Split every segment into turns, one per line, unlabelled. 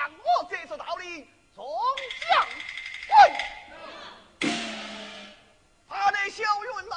让我这次道理从将滚他的小云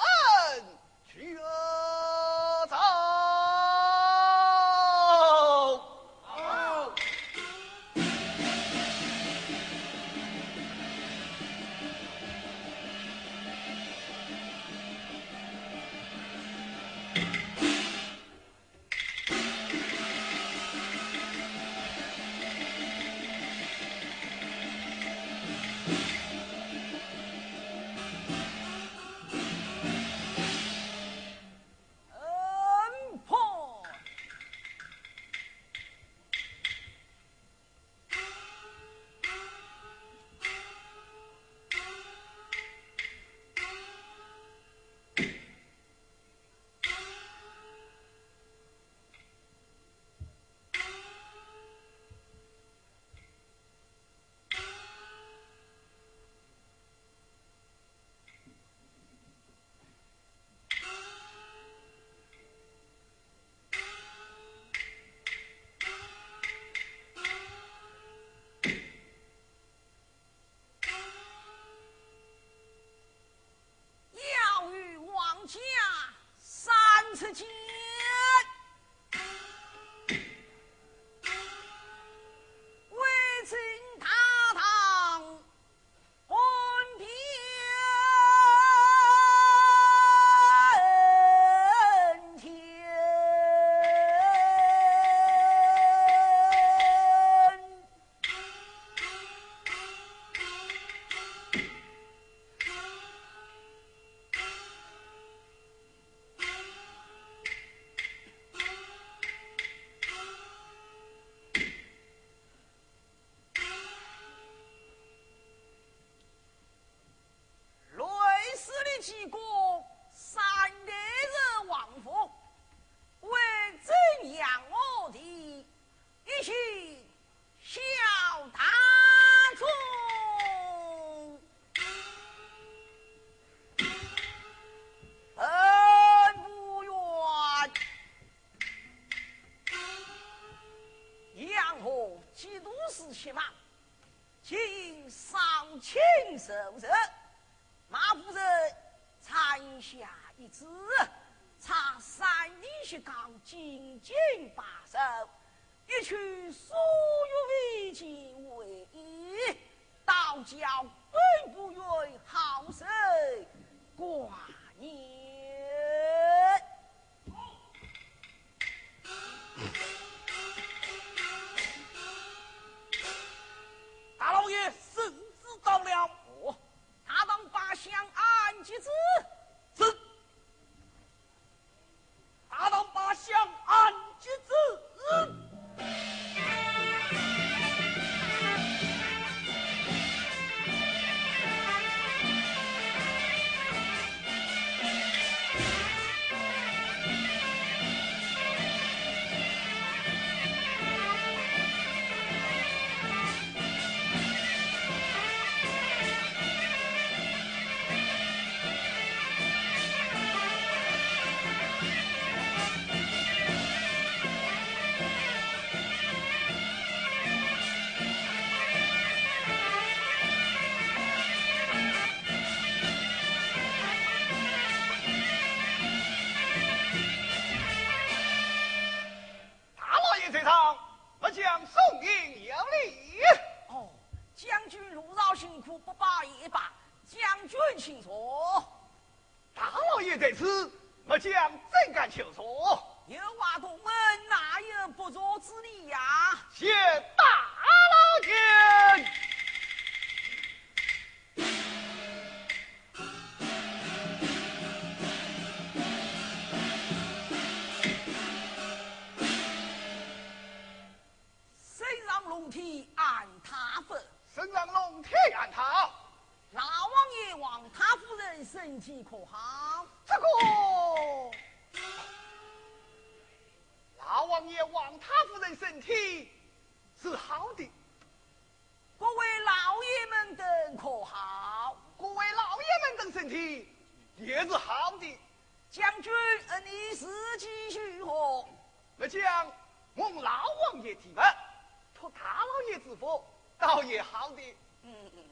倒也好的。
嗯嗯，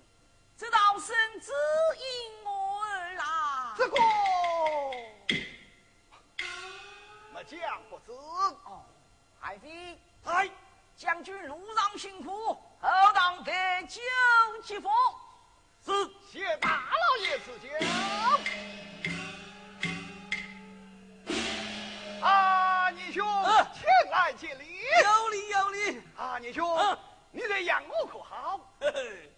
这道圣旨因我而来。
这个没讲不知。
哦，爱妃，
哎，
将军路上辛苦，后当得酒接风。
是谢大老爷赐教。啊，你兄，前来接礼。
有礼有礼。
啊，你兄，你这养我可好？嘿嘿。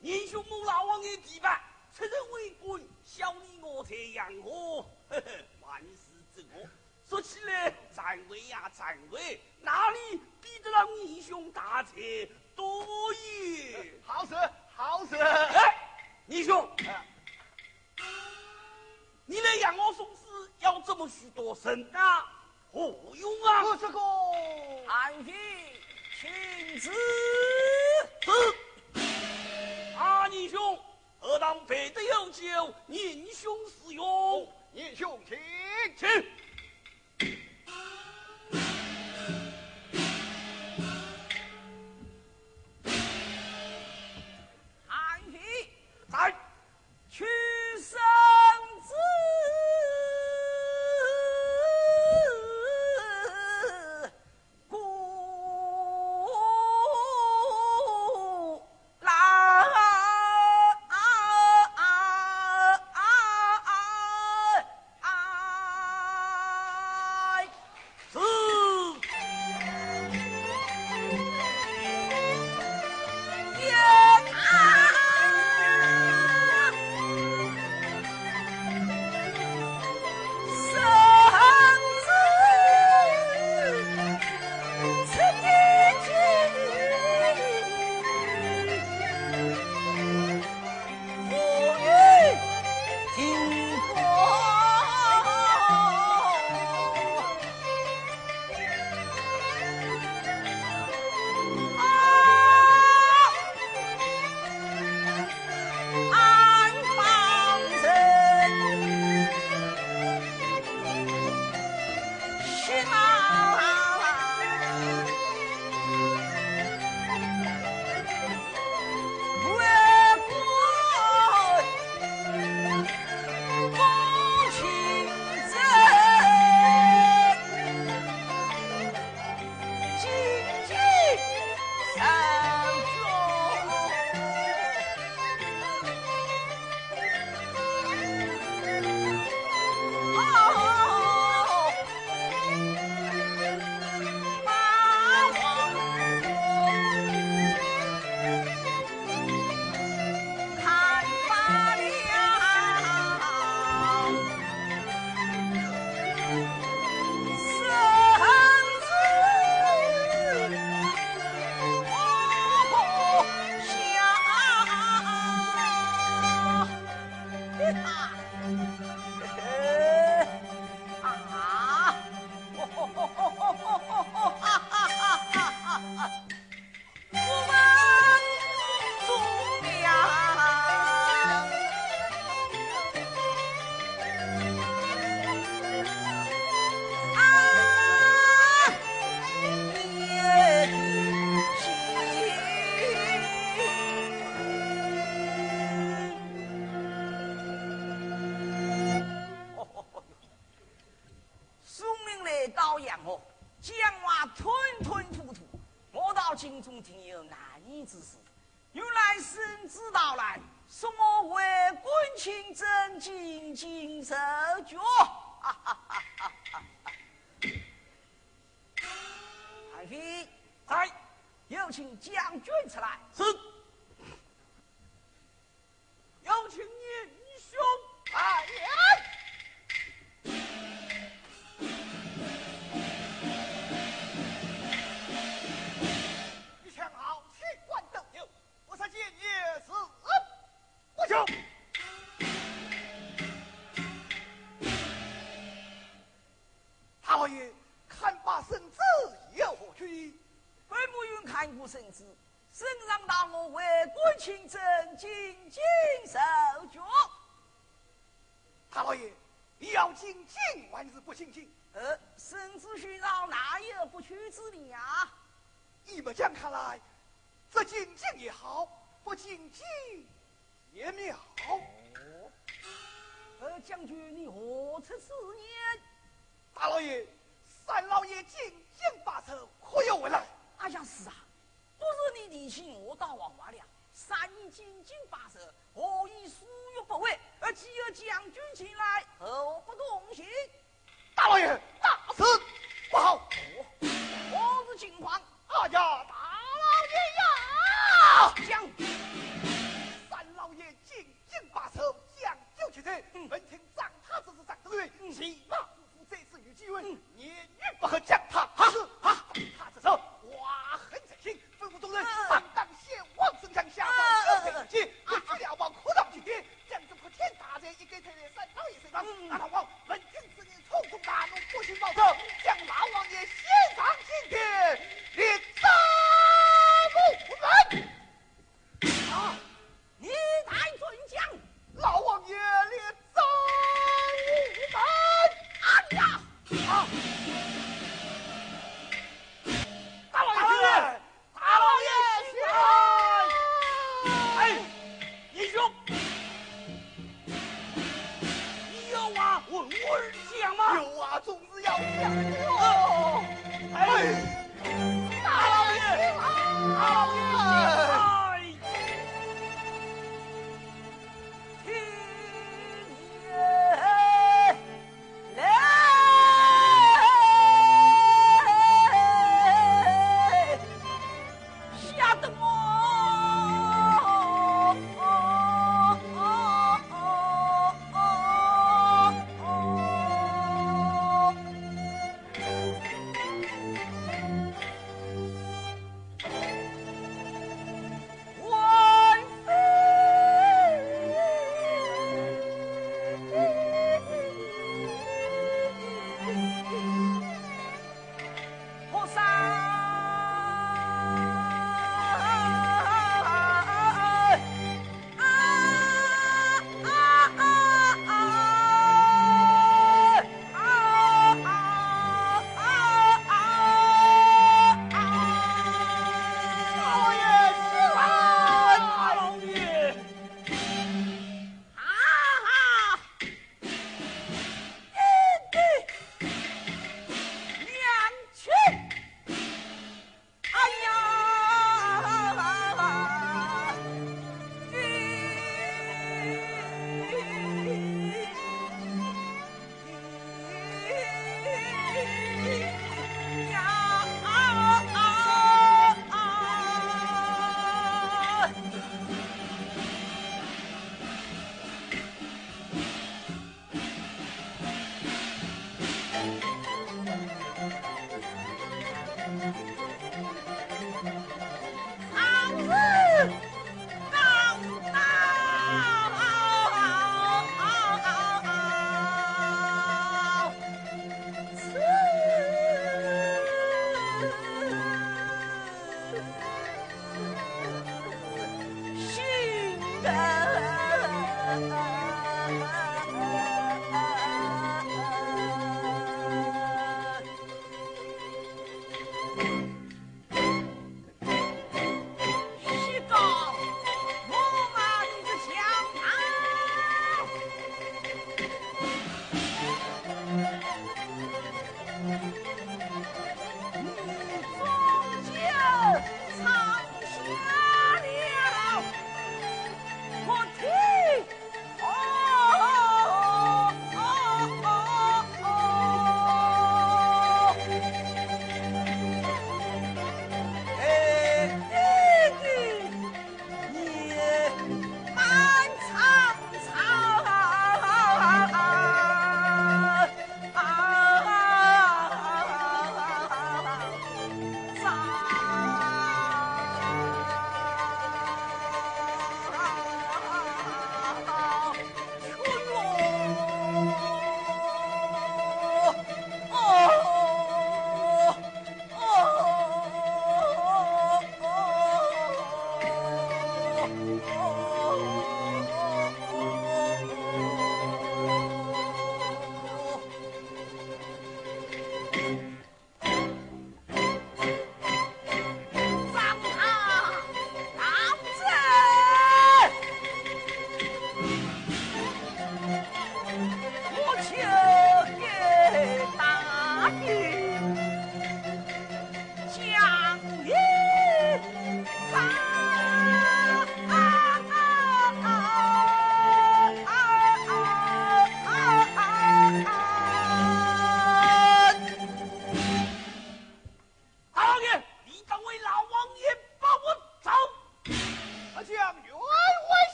英雄母老王爷提拔，出人为官，小你我才养我，嘿嘿，万事之我。说起来，赞位呀赞位，哪里比得上英雄大才多也？
好事好事。
哎，英雄，你来养我送。要这么许多神啊，何用啊？
我这个
安妃，请旨。
阿英兄，何当备得有酒，英雄使用。
英雄请
请。
Yeehaw! 这进京也好，不进京也妙。
呃，将军，你何出此言？
大老爷，三老爷进京罢手，可有未来？
哎呀，是啊，不是你提起我到王华了。三年进京罢手，何以疏于不为？而既有将军前来，何不同行？
大老爷，大事不好！
何是情况？
啊呀，
将
三老爷紧紧把手，将就其罪。闻听长他之事，长之罪，起马不服，这次与继位，言语不合，将他是啊！他之手，哇恨在心，吩咐众人上当先王丞相下诏有罪，我去了王可当今天，将这破天大人一给退来，三老爷身上，大老王闻听此言，冲动大怒，不行报仇，将老王爷先上青天，
啊！
大老爷，大老爷起来！
哎，英雄，有话问我儿讲吗？
有啊，总是要讲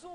这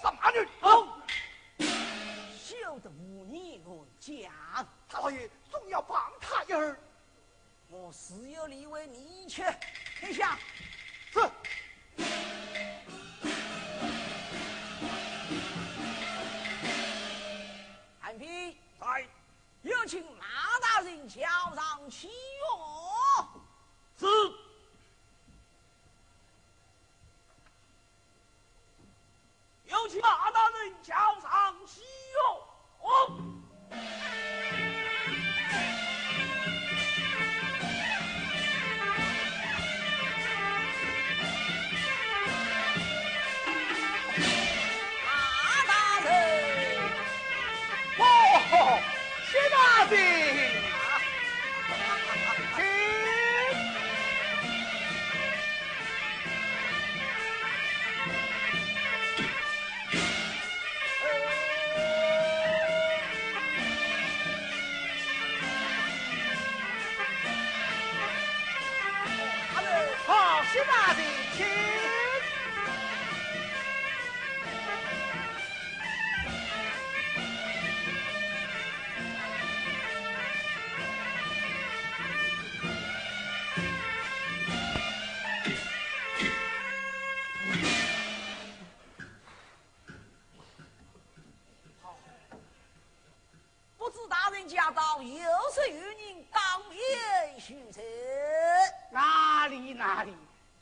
给献上马女。
哦，休得无你乱讲，
大老爷总要帮他一儿。
我实有理为你去。天下，
是。
韩丕，
在，
有请马大人桥上启用。
是。有请马大人桥上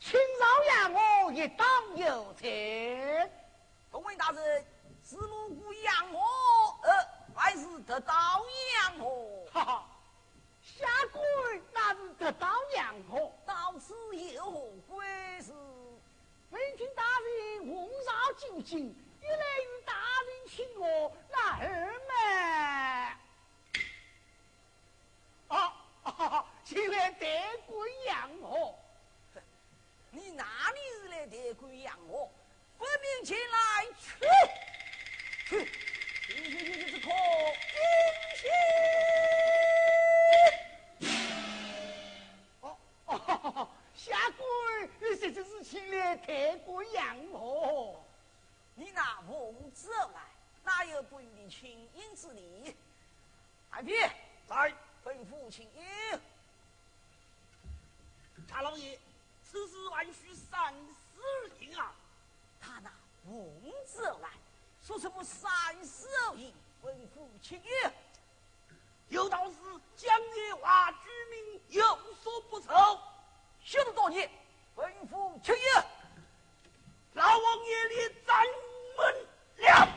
请饶让我一当有情。
同为大人，是蒙古养我，呃，还是得到养我？
哈哈，下官那是得到养活。
到此有何贵事？
闻听大人问扰究竟，一来与大人请我，那二嘛，啊啊，请来得官养我。
你哪里是来抬棺养我？分明前来去去，去去去去是可
惊哦哦，下官这就是前来太过养我。
你那奉旨来，哪有不与你请缨之理？安平
在
吩咐请缨。
查老爷，此事还需三思而行啊！
他那奉旨来，说什么三思而行？吩咐请缨。
有道是江夜话居民有所不从，
休得多言，吩咐请缨。
老王爷你咱们了，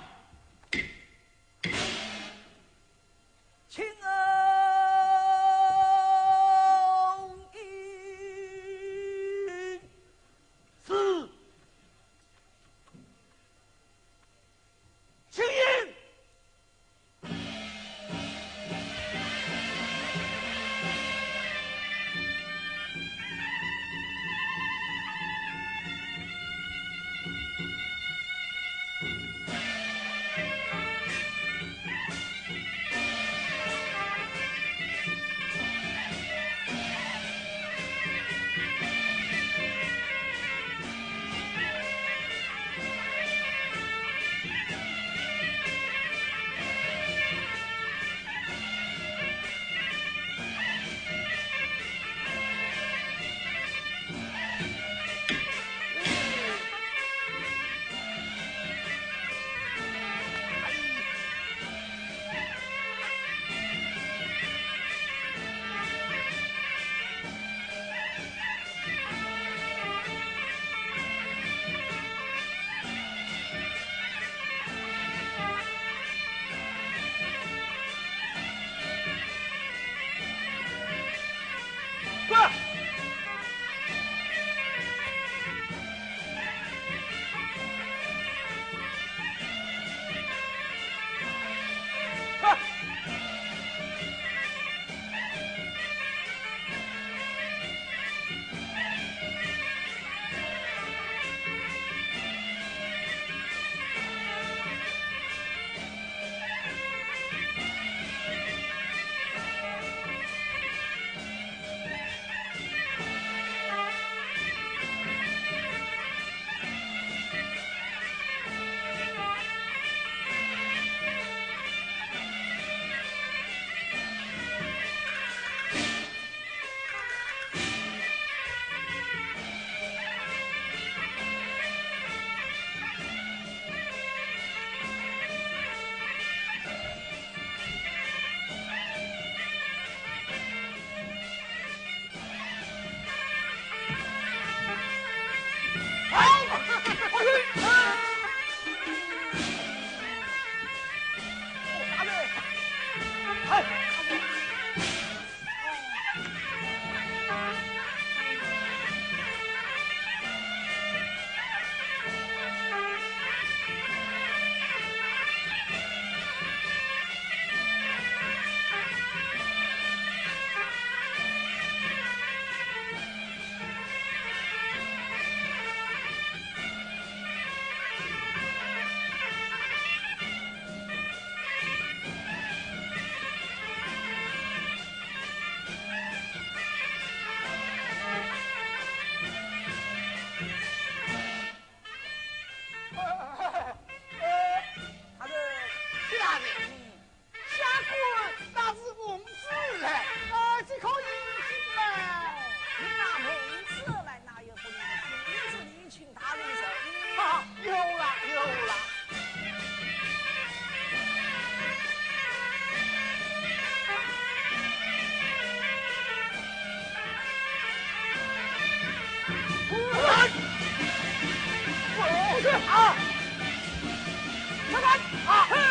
Ah!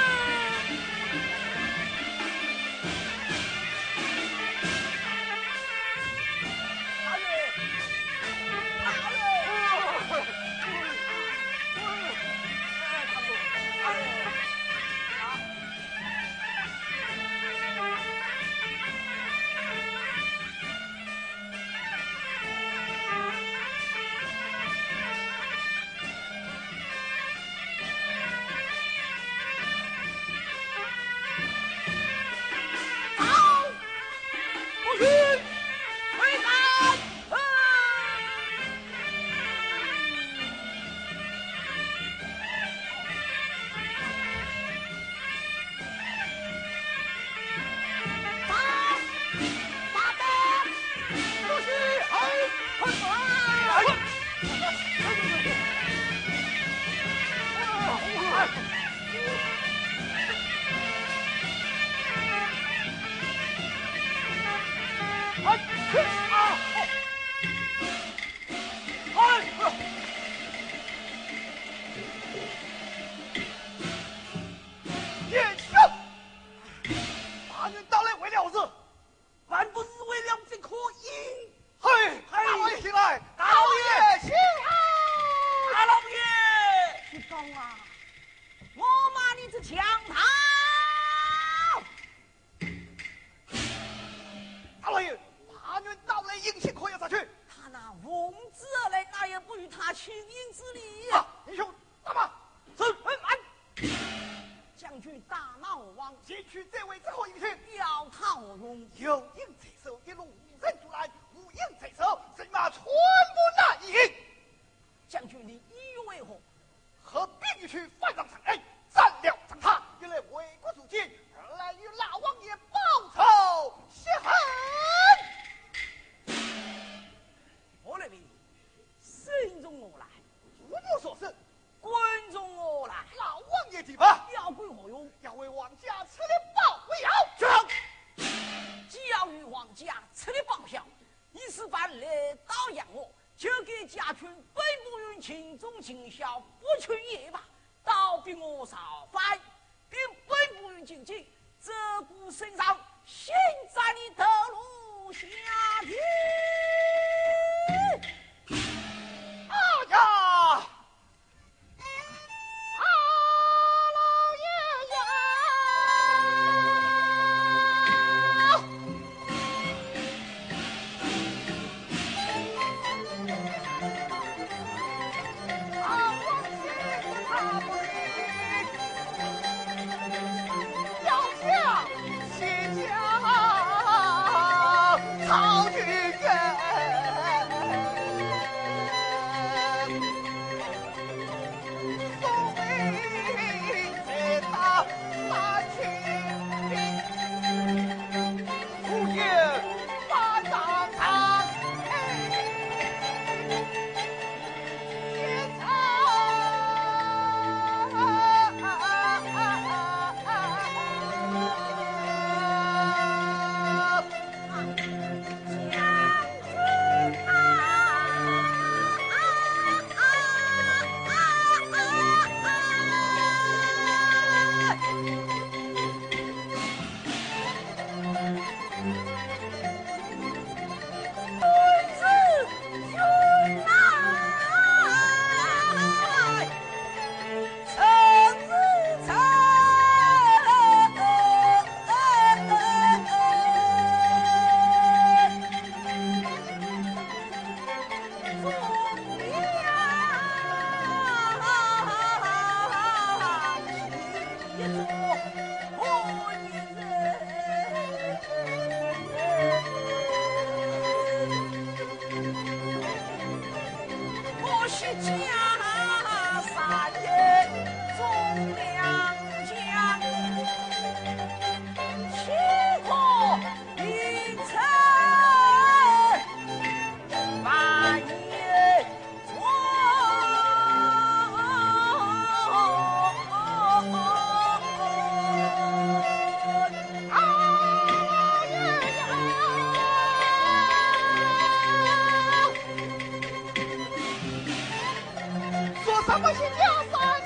什么是家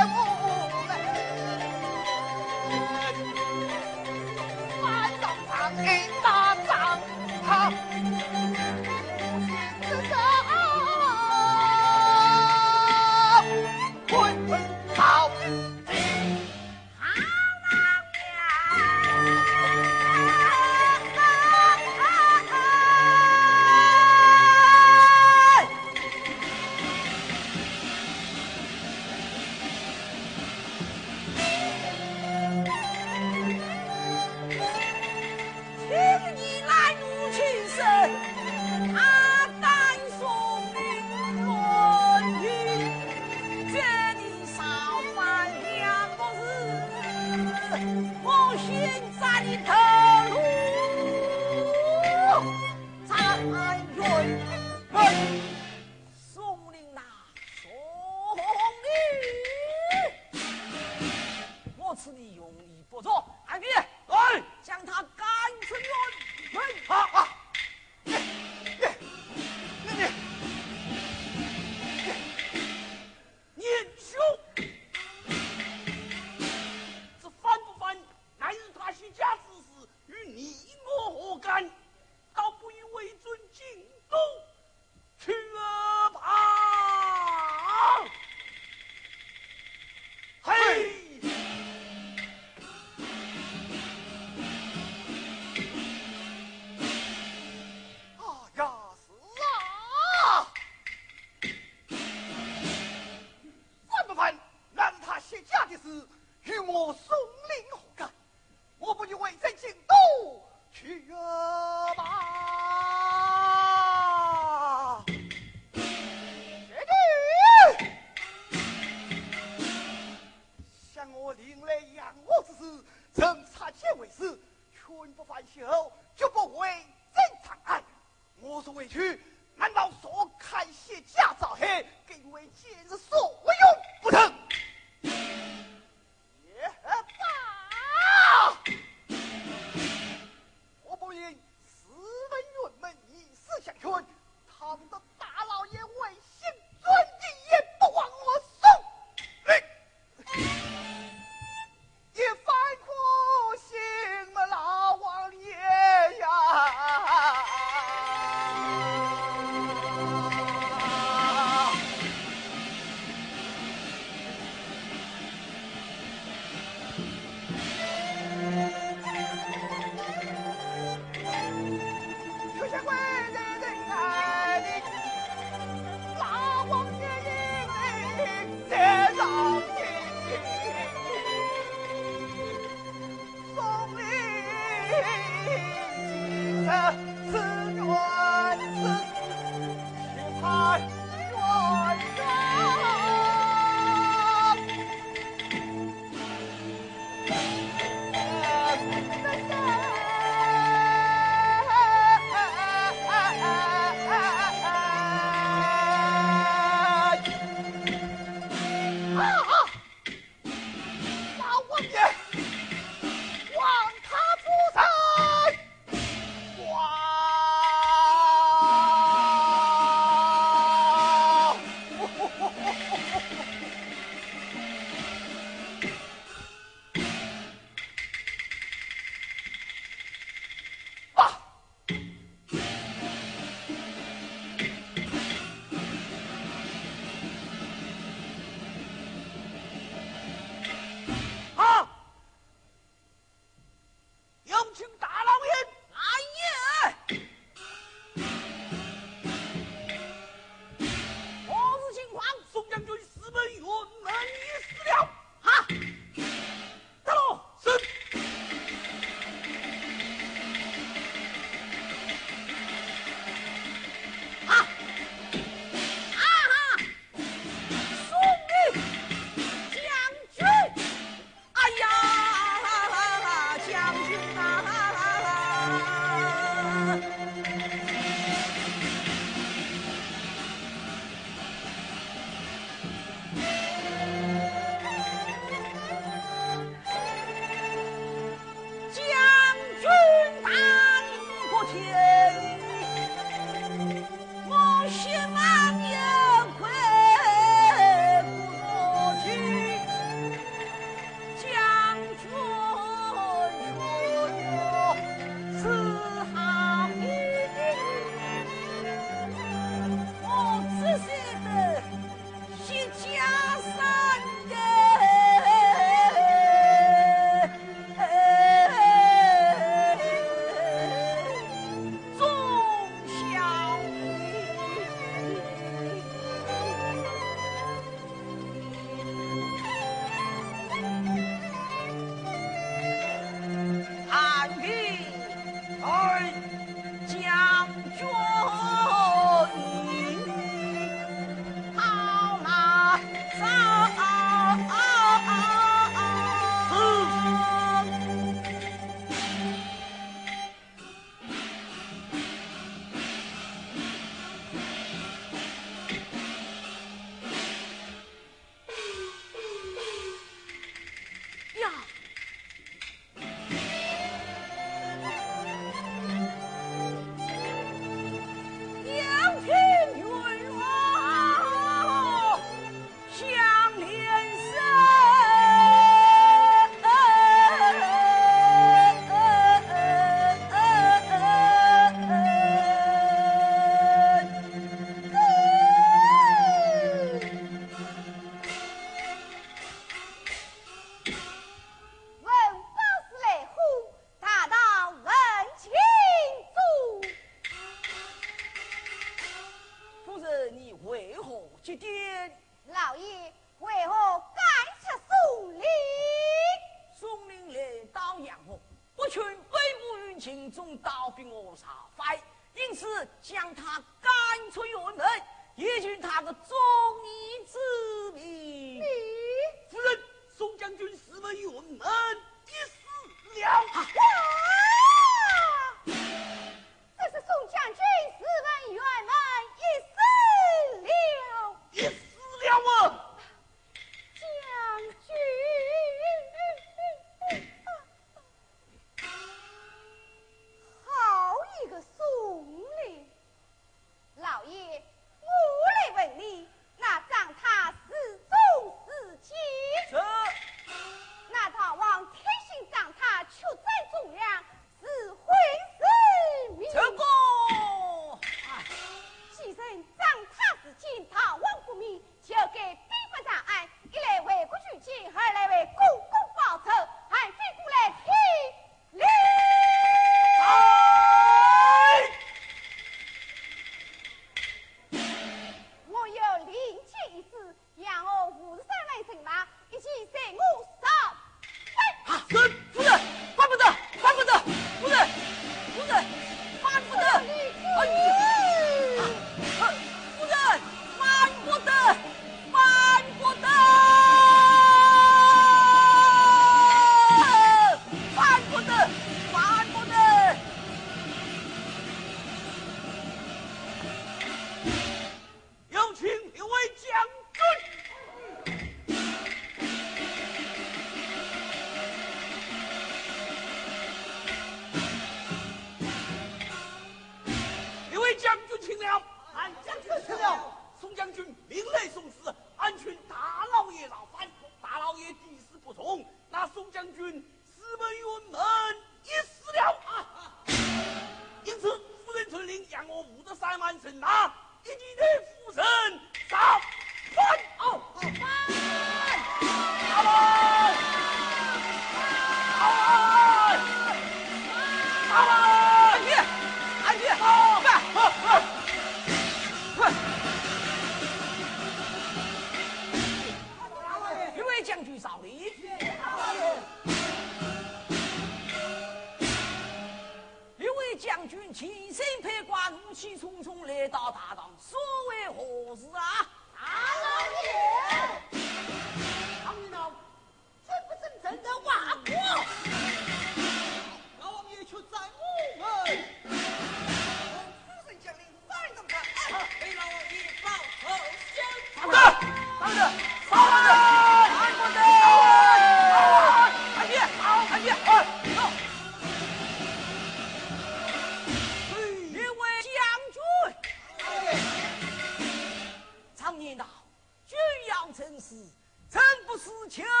不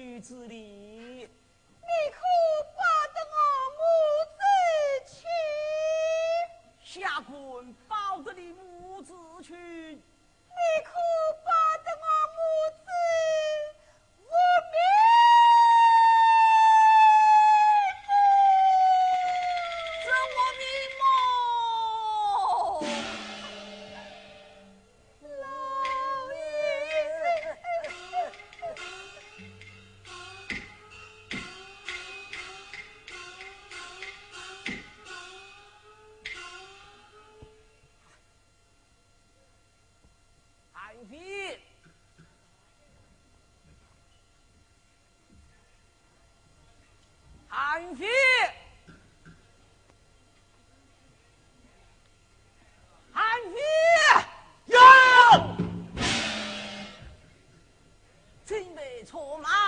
有不
娶之理？
你可把得我母子
去？下官保得你母子去。
土马